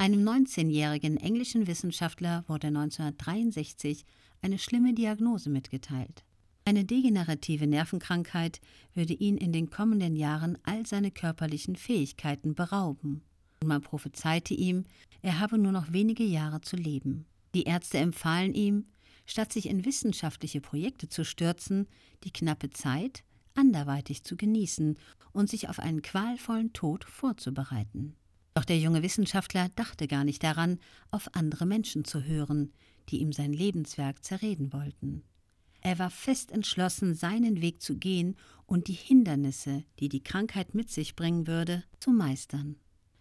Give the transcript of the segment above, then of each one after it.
Einem 19-jährigen englischen Wissenschaftler wurde 1963 eine schlimme Diagnose mitgeteilt. Eine degenerative Nervenkrankheit würde ihn in den kommenden Jahren all seine körperlichen Fähigkeiten berauben. Und man prophezeite ihm, er habe nur noch wenige Jahre zu leben. Die Ärzte empfahlen ihm, statt sich in wissenschaftliche Projekte zu stürzen, die knappe Zeit anderweitig zu genießen und sich auf einen qualvollen Tod vorzubereiten. Doch der junge Wissenschaftler dachte gar nicht daran, auf andere Menschen zu hören, die ihm sein Lebenswerk zerreden wollten. Er war fest entschlossen, seinen Weg zu gehen und die Hindernisse, die die Krankheit mit sich bringen würde, zu meistern.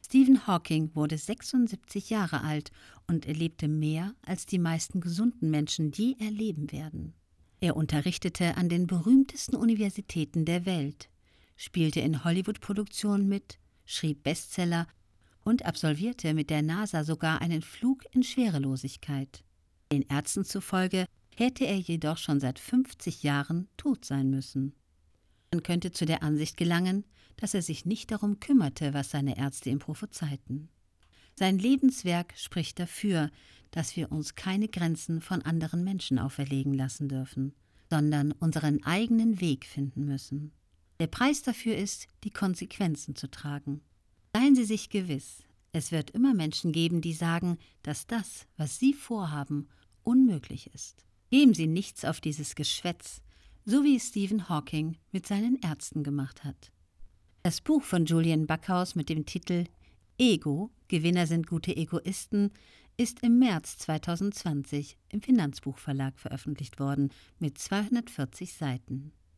Stephen Hawking wurde 76 Jahre alt und erlebte mehr, als die meisten gesunden Menschen je erleben werden. Er unterrichtete an den berühmtesten Universitäten der Welt, spielte in Hollywood-Produktionen mit, schrieb Bestseller und absolvierte mit der NASA sogar einen Flug in Schwerelosigkeit. Den Ärzten zufolge hätte er jedoch schon seit 50 Jahren tot sein müssen. Man könnte zu der Ansicht gelangen, dass er sich nicht darum kümmerte, was seine Ärzte ihm prophezeiten. Sein Lebenswerk spricht dafür, dass wir uns keine Grenzen von anderen Menschen auferlegen lassen dürfen, sondern unseren eigenen Weg finden müssen. Der Preis dafür ist, die Konsequenzen zu tragen. Seien Sie sich gewiss, es wird immer Menschen geben, die sagen, dass das, was Sie vorhaben, unmöglich ist. Geben Sie nichts auf dieses Geschwätz, so wie es Stephen Hawking mit seinen Ärzten gemacht hat. Das Buch von Julian Backhaus mit dem Titel Ego, Gewinner sind gute Egoisten, ist im März 2020 im Finanzbuchverlag veröffentlicht worden mit 240 Seiten.